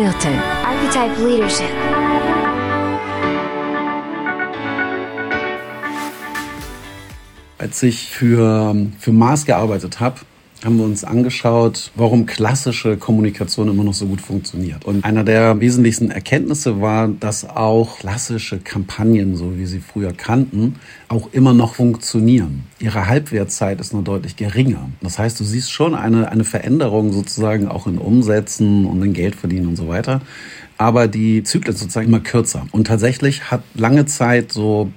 Birte. Archetype Leadership. Als ich für, für Mars gearbeitet habe, haben wir uns angeschaut, warum klassische Kommunikation immer noch so gut funktioniert. Und einer der wesentlichsten Erkenntnisse war, dass auch klassische Kampagnen, so wie sie früher kannten, auch immer noch funktionieren. Ihre Halbwertzeit ist nur deutlich geringer. Das heißt, du siehst schon eine, eine Veränderung sozusagen auch in Umsätzen und in Geldverdienen und so weiter. Aber die Zyklen sozusagen immer kürzer. Und tatsächlich hat lange Zeit so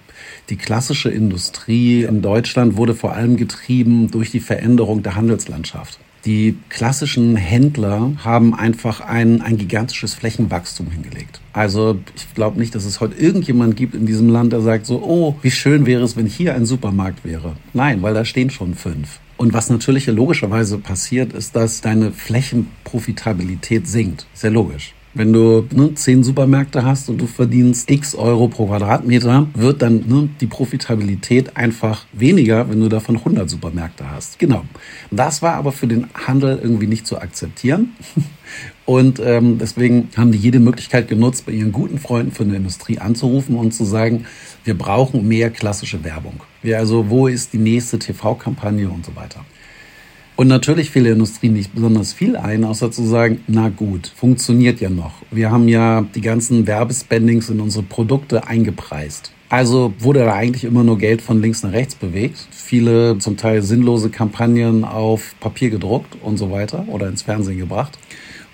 die klassische Industrie in Deutschland wurde vor allem getrieben durch die Veränderung der Handelslandschaft. Die klassischen Händler haben einfach ein, ein gigantisches Flächenwachstum hingelegt. Also ich glaube nicht, dass es heute irgendjemand gibt in diesem Land, der sagt so, oh, wie schön wäre es, wenn hier ein Supermarkt wäre. Nein, weil da stehen schon fünf. Und was natürlich logischerweise passiert, ist, dass deine Flächenprofitabilität sinkt. Sehr logisch. Wenn du ne, zehn Supermärkte hast und du verdienst x Euro pro Quadratmeter, wird dann ne, die Profitabilität einfach weniger, wenn du davon 100 Supermärkte hast. Genau. Das war aber für den Handel irgendwie nicht zu akzeptieren. Und ähm, deswegen haben die jede Möglichkeit genutzt, bei ihren guten Freunden von der Industrie anzurufen und zu sagen, wir brauchen mehr klassische Werbung. Wir also, wo ist die nächste TV-Kampagne und so weiter. Und natürlich fiel der Industrie nicht besonders viel ein, außer zu sagen, na gut, funktioniert ja noch. Wir haben ja die ganzen Werbespendings in unsere Produkte eingepreist. Also wurde da eigentlich immer nur Geld von links nach rechts bewegt. Viele zum Teil sinnlose Kampagnen auf Papier gedruckt und so weiter oder ins Fernsehen gebracht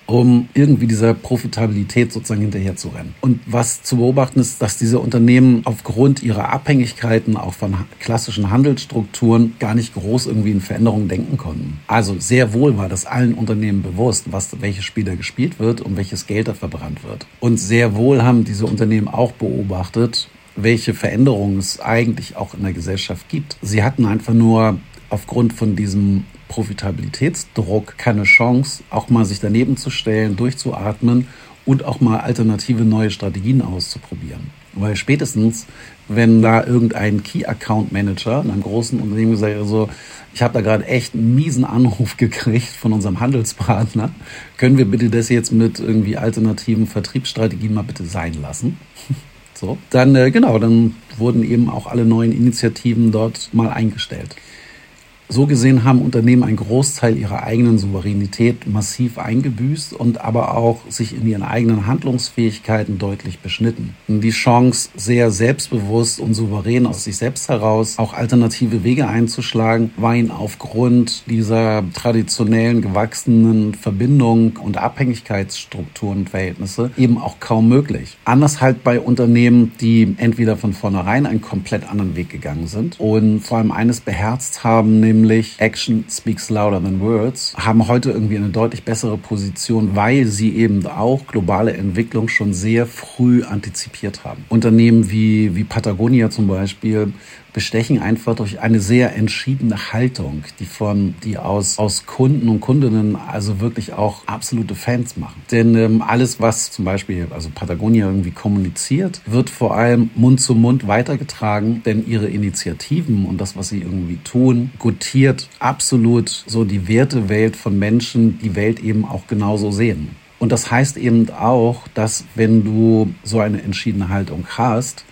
um irgendwie dieser Profitabilität sozusagen hinterher zu rennen. Und was zu beobachten ist, dass diese Unternehmen aufgrund ihrer Abhängigkeiten auch von klassischen Handelsstrukturen gar nicht groß irgendwie in Veränderungen denken konnten. Also sehr wohl war das allen Unternehmen bewusst, was, welches Spiel da gespielt wird und welches Geld da verbrannt wird. Und sehr wohl haben diese Unternehmen auch beobachtet, welche Veränderungen es eigentlich auch in der Gesellschaft gibt. Sie hatten einfach nur aufgrund von diesem Profitabilitätsdruck keine Chance, auch mal sich daneben zu stellen, durchzuatmen und auch mal alternative neue Strategien auszuprobieren. Weil spätestens, wenn da irgendein Key Account Manager in einem großen Unternehmen gesagt hat, also ich habe da gerade echt einen miesen Anruf gekriegt von unserem Handelspartner, können wir bitte das jetzt mit irgendwie alternativen Vertriebsstrategien mal bitte sein lassen? So, dann äh, genau, dann wurden eben auch alle neuen Initiativen dort mal eingestellt. So gesehen haben Unternehmen einen Großteil ihrer eigenen Souveränität massiv eingebüßt und aber auch sich in ihren eigenen Handlungsfähigkeiten deutlich beschnitten. Die Chance, sehr selbstbewusst und souverän aus sich selbst heraus auch alternative Wege einzuschlagen, war ihnen aufgrund dieser traditionellen gewachsenen Verbindung und Abhängigkeitsstrukturen und Verhältnisse eben auch kaum möglich. Anders halt bei Unternehmen, die entweder von vornherein einen komplett anderen Weg gegangen sind und vor allem eines beherzt haben, nämlich nämlich Action Speaks Louder Than Words, haben heute irgendwie eine deutlich bessere Position, weil sie eben auch globale Entwicklung schon sehr früh antizipiert haben. Unternehmen wie, wie Patagonia zum Beispiel bestechen einfach durch eine sehr entschiedene Haltung, die von, die aus, aus Kunden und Kundinnen also wirklich auch absolute Fans machen. Denn ähm, alles, was zum Beispiel, also Patagonia irgendwie kommuniziert, wird vor allem Mund zu Mund weitergetragen, denn ihre Initiativen und das, was sie irgendwie tun, gutiert absolut so die Wertewelt von Menschen, die Welt eben auch genauso sehen. Und das heißt eben auch, dass wenn du so eine entschiedene Haltung hast,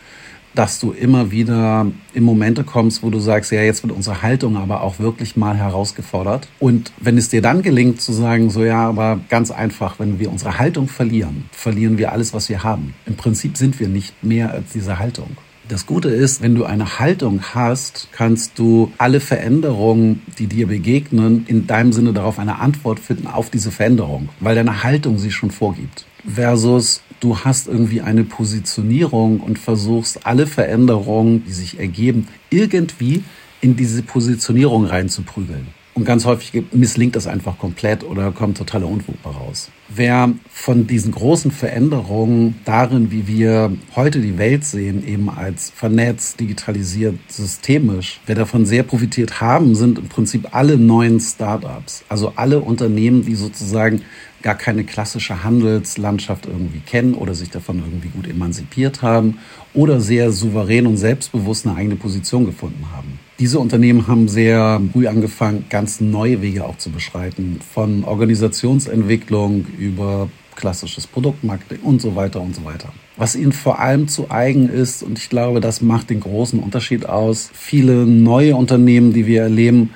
dass du immer wieder in Momente kommst, wo du sagst, ja, jetzt wird unsere Haltung aber auch wirklich mal herausgefordert. Und wenn es dir dann gelingt zu sagen, so ja, aber ganz einfach, wenn wir unsere Haltung verlieren, verlieren wir alles, was wir haben. Im Prinzip sind wir nicht mehr als diese Haltung. Das Gute ist, wenn du eine Haltung hast, kannst du alle Veränderungen, die dir begegnen, in deinem Sinne darauf eine Antwort finden auf diese Veränderung, weil deine Haltung sie schon vorgibt. Versus du hast irgendwie eine Positionierung und versuchst alle Veränderungen, die sich ergeben, irgendwie in diese Positionierung reinzuprügeln. Und ganz häufig misslingt das einfach komplett oder kommt totaler Unfug raus. Wer von diesen großen Veränderungen darin, wie wir heute die Welt sehen, eben als vernetzt, digitalisiert, systemisch, wer davon sehr profitiert haben, sind im Prinzip alle neuen Startups. Also alle Unternehmen, die sozusagen gar keine klassische Handelslandschaft irgendwie kennen oder sich davon irgendwie gut emanzipiert haben oder sehr souverän und selbstbewusst eine eigene Position gefunden haben. Diese Unternehmen haben sehr früh angefangen, ganz neue Wege auch zu beschreiten. Von Organisationsentwicklung über klassisches Produktmarketing und so weiter und so weiter. Was ihnen vor allem zu eigen ist, und ich glaube, das macht den großen Unterschied aus, viele neue Unternehmen, die wir erleben,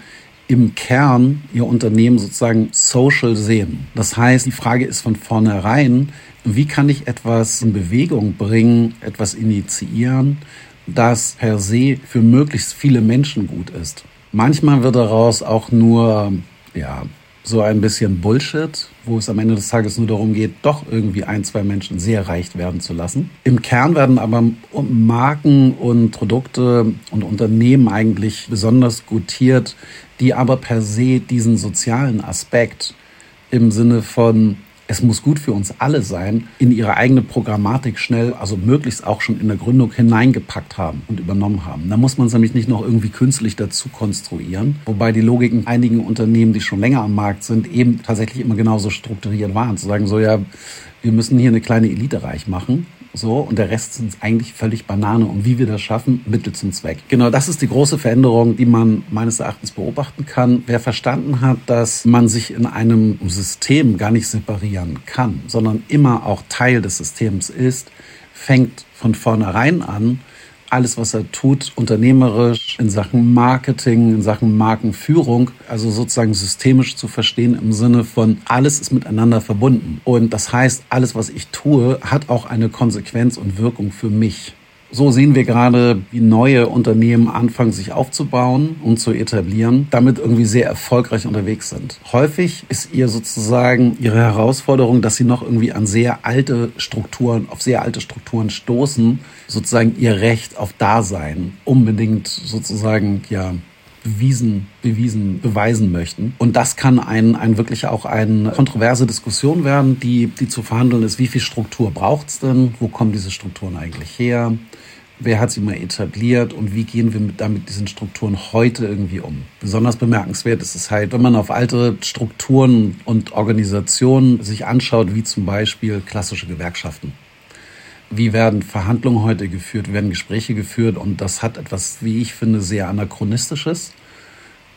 im Kern ihr Unternehmen sozusagen social sehen. Das heißt, die Frage ist von vornherein, wie kann ich etwas in Bewegung bringen, etwas initiieren, das per se für möglichst viele Menschen gut ist. Manchmal wird daraus auch nur, ja, so ein bisschen Bullshit, wo es am Ende des Tages nur darum geht, doch irgendwie ein, zwei Menschen sehr reich werden zu lassen. Im Kern werden aber Marken und Produkte und Unternehmen eigentlich besonders gutiert, die aber per se diesen sozialen Aspekt im Sinne von es muss gut für uns alle sein, in ihre eigene Programmatik schnell, also möglichst auch schon in der Gründung hineingepackt haben und übernommen haben. Da muss man es nämlich nicht noch irgendwie künstlich dazu konstruieren, wobei die Logiken einigen Unternehmen, die schon länger am Markt sind, eben tatsächlich immer genauso strukturiert waren. Zu sagen so, ja, wir müssen hier eine kleine Elite reich machen so, und der Rest sind eigentlich völlig Banane. Und wie wir das schaffen, Mittel zum Zweck. Genau, das ist die große Veränderung, die man meines Erachtens beobachten kann. Wer verstanden hat, dass man sich in einem System gar nicht separieren kann, sondern immer auch Teil des Systems ist, fängt von vornherein an, alles, was er tut, unternehmerisch, in Sachen Marketing, in Sachen Markenführung, also sozusagen systemisch zu verstehen im Sinne von, alles ist miteinander verbunden. Und das heißt, alles, was ich tue, hat auch eine Konsequenz und Wirkung für mich. So sehen wir gerade, wie neue Unternehmen anfangen, sich aufzubauen und zu etablieren, damit irgendwie sehr erfolgreich unterwegs sind. Häufig ist ihr sozusagen ihre Herausforderung, dass sie noch irgendwie an sehr alte Strukturen, auf sehr alte Strukturen stoßen, sozusagen ihr Recht auf Dasein unbedingt sozusagen, ja, bewiesen, bewiesen, beweisen möchten. Und das kann ein, ein wirklich auch eine kontroverse Diskussion werden, die, die zu verhandeln ist. Wie viel Struktur braucht's denn? Wo kommen diese Strukturen eigentlich her? Wer hat sie mal etabliert und wie gehen wir mit, damit diesen Strukturen heute irgendwie um. Besonders bemerkenswert ist es halt, wenn man auf alte Strukturen und Organisationen sich anschaut, wie zum Beispiel klassische Gewerkschaften. Wie werden Verhandlungen heute geführt, wie werden Gespräche geführt und das hat etwas, wie ich finde, sehr anachronistisches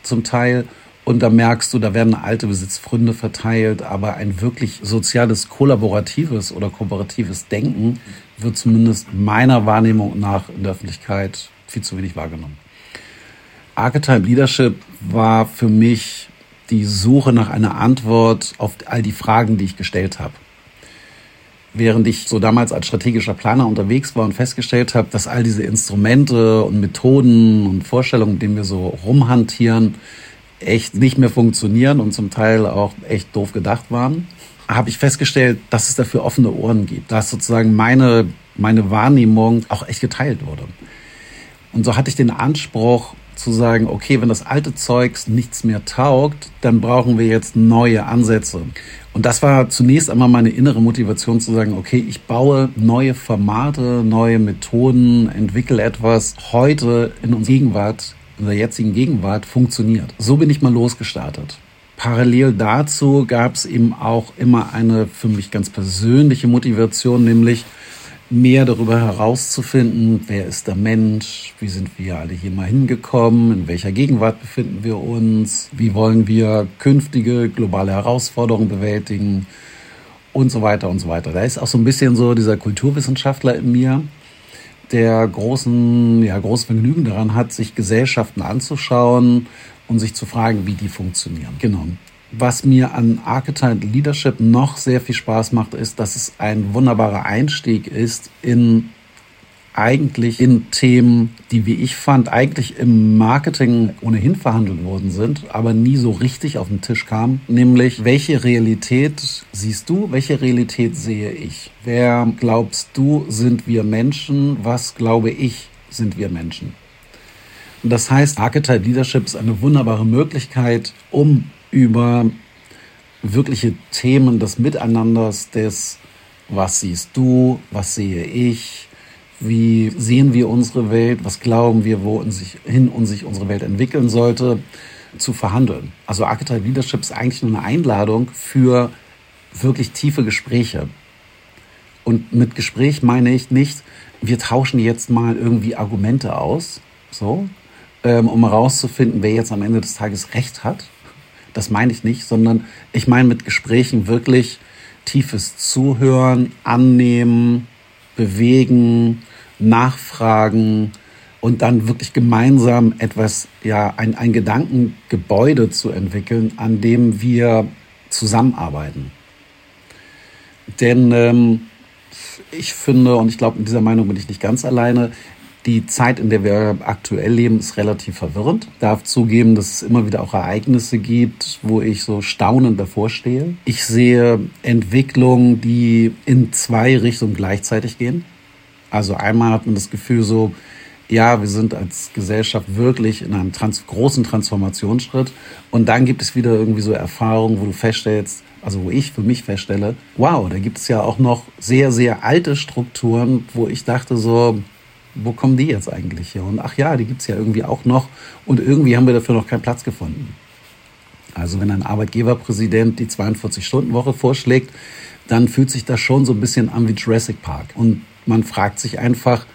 zum Teil und da merkst du, da werden alte Besitzpfründe verteilt, aber ein wirklich soziales, kollaboratives oder kooperatives Denken wird zumindest meiner Wahrnehmung nach in der Öffentlichkeit viel zu wenig wahrgenommen. Archetype Leadership war für mich die Suche nach einer Antwort auf all die Fragen, die ich gestellt habe. Während ich so damals als strategischer Planer unterwegs war und festgestellt habe, dass all diese Instrumente und Methoden und Vorstellungen, mit denen wir so rumhantieren, echt nicht mehr funktionieren und zum Teil auch echt doof gedacht waren, habe ich festgestellt, dass es dafür offene Ohren gibt, dass sozusagen meine, meine Wahrnehmung auch echt geteilt wurde. Und so hatte ich den Anspruch zu sagen, okay, wenn das alte Zeugs nichts mehr taugt, dann brauchen wir jetzt neue Ansätze. Und das war zunächst einmal meine innere Motivation zu sagen, okay, ich baue neue Formate, neue Methoden, entwickle etwas heute in unserer Gegenwart in der jetzigen Gegenwart funktioniert. So bin ich mal losgestartet. Parallel dazu gab es eben auch immer eine für mich ganz persönliche Motivation, nämlich mehr darüber herauszufinden, wer ist der Mensch, wie sind wir alle hier mal hingekommen, in welcher Gegenwart befinden wir uns, wie wollen wir künftige globale Herausforderungen bewältigen und so weiter und so weiter. Da ist auch so ein bisschen so dieser Kulturwissenschaftler in mir, der großen, ja, großes Vergnügen daran hat, sich Gesellschaften anzuschauen und sich zu fragen, wie die funktionieren. Genau. Was mir an Archetype Leadership noch sehr viel Spaß macht, ist, dass es ein wunderbarer Einstieg ist in eigentlich in Themen, die, wie ich fand, eigentlich im Marketing ohnehin verhandelt worden sind, aber nie so richtig auf den Tisch kamen. Nämlich, welche Realität siehst du, welche Realität sehe ich? Wer glaubst du, sind wir Menschen? Was glaube ich, sind wir Menschen? Und das heißt, Archetype Leadership ist eine wunderbare Möglichkeit, um über wirkliche Themen des Miteinanders, des was siehst du, was sehe ich, wie sehen wir unsere Welt? Was glauben wir, wo sich hin und sich unsere Welt entwickeln sollte? Zu verhandeln. Also Archetype Leadership ist eigentlich nur eine Einladung für wirklich tiefe Gespräche. Und mit Gespräch meine ich nicht, wir tauschen jetzt mal irgendwie Argumente aus, so, ähm, um herauszufinden, wer jetzt am Ende des Tages Recht hat. Das meine ich nicht, sondern ich meine mit Gesprächen wirklich tiefes Zuhören, Annehmen, Bewegen, Nachfragen und dann wirklich gemeinsam etwas, ja, ein, ein Gedankengebäude zu entwickeln, an dem wir zusammenarbeiten. Denn ähm, ich finde, und ich glaube, in dieser Meinung bin ich nicht ganz alleine, die Zeit, in der wir aktuell leben, ist relativ verwirrend. Ich darf zugeben, dass es immer wieder auch Ereignisse gibt, wo ich so staunend davor stehe. Ich sehe Entwicklungen, die in zwei Richtungen gleichzeitig gehen. Also einmal hat man das Gefühl so, ja, wir sind als Gesellschaft wirklich in einem trans großen Transformationsschritt. Und dann gibt es wieder irgendwie so Erfahrungen, wo du feststellst, also wo ich für mich feststelle, wow, da gibt es ja auch noch sehr, sehr alte Strukturen, wo ich dachte so, wo kommen die jetzt eigentlich her? Und ach ja, die gibt es ja irgendwie auch noch und irgendwie haben wir dafür noch keinen Platz gefunden. Also wenn ein Arbeitgeberpräsident die 42-Stunden-Woche vorschlägt, dann fühlt sich das schon so ein bisschen an wie Jurassic Park. Und man fragt sich einfach,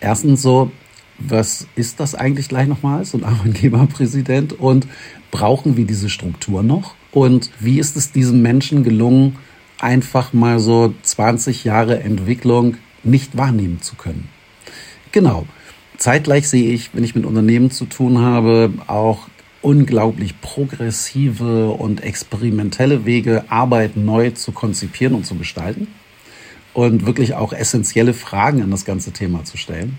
erstens so, was ist das eigentlich gleich nochmal, so ein Arbeitgeberpräsident? Und brauchen wir diese Struktur noch? Und wie ist es diesen Menschen gelungen, einfach mal so 20 Jahre Entwicklung nicht wahrnehmen zu können? Genau. Zeitgleich sehe ich, wenn ich mit Unternehmen zu tun habe, auch unglaublich progressive und experimentelle Wege, Arbeit neu zu konzipieren und zu gestalten und wirklich auch essentielle Fragen an das ganze Thema zu stellen.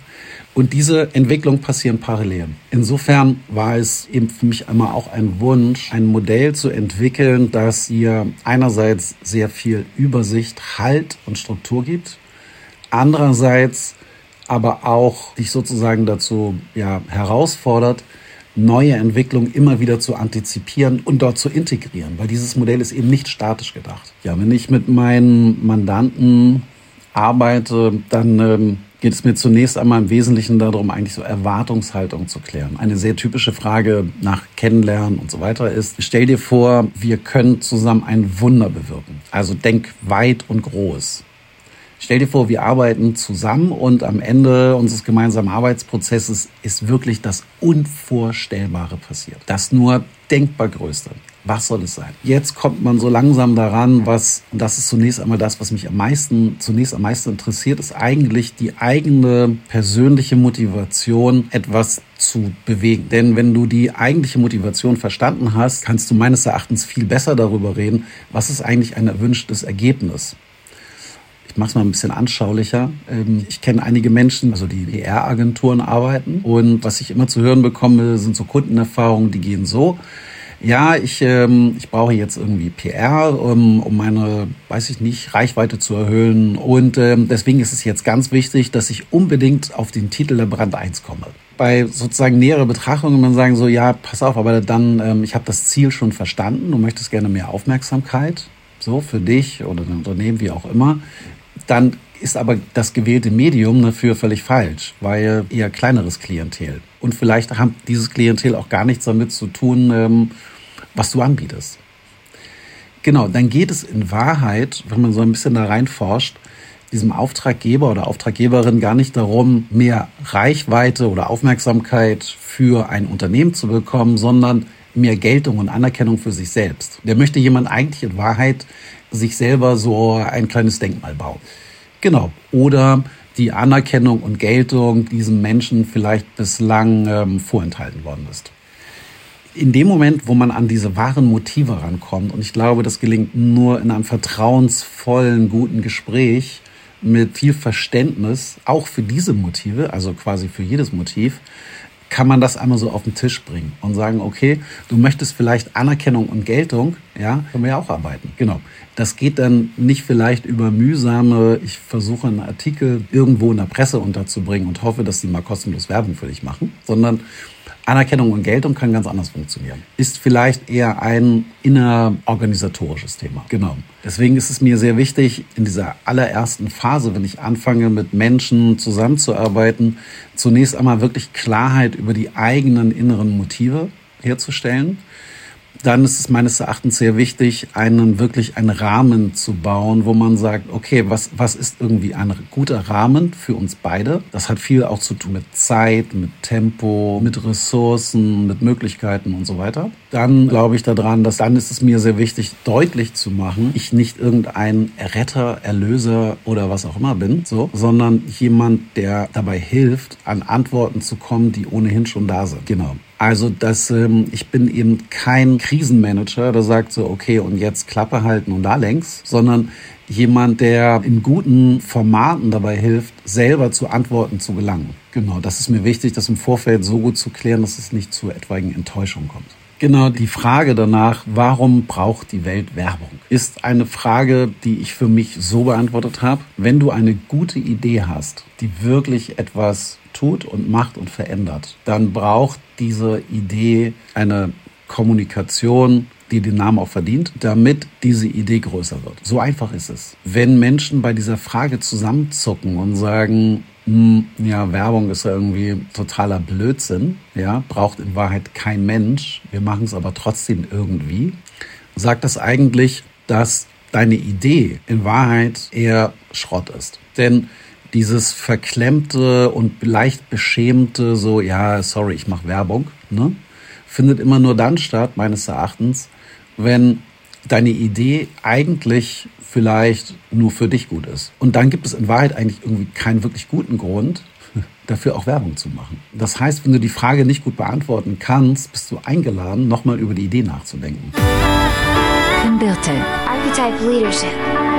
Und diese Entwicklung passieren parallel. Insofern war es eben für mich immer auch ein Wunsch, ein Modell zu entwickeln, das hier einerseits sehr viel Übersicht, Halt und Struktur gibt, andererseits aber auch dich sozusagen dazu ja, herausfordert, neue Entwicklungen immer wieder zu antizipieren und dort zu integrieren, weil dieses Modell ist eben nicht statisch gedacht. Ja, wenn ich mit meinen Mandanten arbeite, dann ähm, geht es mir zunächst einmal im Wesentlichen darum, eigentlich so Erwartungshaltung zu klären. Eine sehr typische Frage nach Kennenlernen und so weiter ist, stell dir vor, wir können zusammen ein Wunder bewirken. Also denk weit und groß. Stell dir vor, wir arbeiten zusammen und am Ende unseres gemeinsamen Arbeitsprozesses ist wirklich das Unvorstellbare passiert. Das nur denkbar Größte. Was soll es sein? Jetzt kommt man so langsam daran, was, und das ist zunächst einmal das, was mich am meisten, zunächst am meisten interessiert, ist eigentlich die eigene persönliche Motivation, etwas zu bewegen. Denn wenn du die eigentliche Motivation verstanden hast, kannst du meines Erachtens viel besser darüber reden, was ist eigentlich ein erwünschtes Ergebnis. Ich mache es mal ein bisschen anschaulicher. Ähm, ich kenne einige Menschen, also die PR-Agenturen arbeiten. Und was ich immer zu hören bekomme, sind so Kundenerfahrungen, die gehen so. Ja, ich, ähm, ich brauche jetzt irgendwie PR, um, um meine, weiß ich nicht, Reichweite zu erhöhen. Und ähm, deswegen ist es jetzt ganz wichtig, dass ich unbedingt auf den Titel der Brand 1 komme. Bei sozusagen näherer Betrachtung man sagen so, ja, pass auf, aber dann, ähm, ich habe das Ziel schon verstanden, du möchtest gerne mehr Aufmerksamkeit, so für dich oder dein Unternehmen, wie auch immer dann ist aber das gewählte Medium dafür völlig falsch, weil eher kleineres Klientel. Und vielleicht hat dieses Klientel auch gar nichts damit zu tun, ähm, was du anbietest. Genau, dann geht es in Wahrheit, wenn man so ein bisschen da reinforscht, diesem Auftraggeber oder Auftraggeberin gar nicht darum, mehr Reichweite oder Aufmerksamkeit für ein Unternehmen zu bekommen, sondern mehr Geltung und Anerkennung für sich selbst. Der möchte jemand eigentlich in Wahrheit sich selber so ein kleines Denkmal bauen. Genau. Oder die Anerkennung und Geltung diesem Menschen vielleicht bislang ähm, vorenthalten worden ist. In dem Moment, wo man an diese wahren Motive rankommt, und ich glaube, das gelingt nur in einem vertrauensvollen, guten Gespräch mit viel Verständnis, auch für diese Motive, also quasi für jedes Motiv, kann man das einmal so auf den Tisch bringen und sagen, okay, du möchtest vielleicht Anerkennung und Geltung, ja, können wir ja auch arbeiten. Genau. Das geht dann nicht vielleicht über mühsame, ich versuche einen Artikel irgendwo in der Presse unterzubringen und hoffe, dass die mal kostenlos Werbung für dich machen, sondern Anerkennung und Geltung kann ganz anders funktionieren. Ist vielleicht eher ein innerorganisatorisches Thema. Genau. Deswegen ist es mir sehr wichtig, in dieser allerersten Phase, wenn ich anfange, mit Menschen zusammenzuarbeiten, zunächst einmal wirklich Klarheit über die eigenen inneren Motive herzustellen. Dann ist es meines Erachtens sehr wichtig, einen wirklich einen Rahmen zu bauen, wo man sagt, okay, was, was ist irgendwie ein guter Rahmen für uns beide? Das hat viel auch zu tun mit Zeit, mit Tempo, mit Ressourcen, mit Möglichkeiten und so weiter. Dann glaube ich daran, dass dann ist es mir sehr wichtig, deutlich zu machen, ich nicht irgendein Retter, Erlöser oder was auch immer bin, so, sondern jemand, der dabei hilft, an Antworten zu kommen, die ohnehin schon da sind. Genau. Also dass ähm, ich bin eben kein Krisenmanager, der sagt so, okay, und jetzt Klappe halten und da längs, sondern jemand, der in guten Formaten dabei hilft, selber zu Antworten zu gelangen. Genau, das ist mir wichtig, das im Vorfeld so gut zu klären, dass es nicht zu etwaigen Enttäuschungen kommt. Genau, die Frage danach, warum braucht die Welt Werbung, ist eine Frage, die ich für mich so beantwortet habe. Wenn du eine gute Idee hast, die wirklich etwas tut und macht und verändert, dann braucht diese Idee eine Kommunikation, die den Namen auch verdient, damit diese Idee größer wird. So einfach ist es. Wenn Menschen bei dieser Frage zusammenzucken und sagen, ja, Werbung ist ja irgendwie totaler Blödsinn, ja, braucht in Wahrheit kein Mensch, wir machen es aber trotzdem irgendwie, sagt das eigentlich, dass deine Idee in Wahrheit eher Schrott ist. Denn dieses verklemmte und leicht beschämte, so, ja, sorry, ich mache Werbung, ne, findet immer nur dann statt, meines Erachtens, wenn deine Idee eigentlich vielleicht nur für dich gut ist. Und dann gibt es in Wahrheit eigentlich irgendwie keinen wirklich guten Grund, dafür auch Werbung zu machen. Das heißt, wenn du die Frage nicht gut beantworten kannst, bist du eingeladen, nochmal über die Idee nachzudenken. Birte. Archetype Leadership.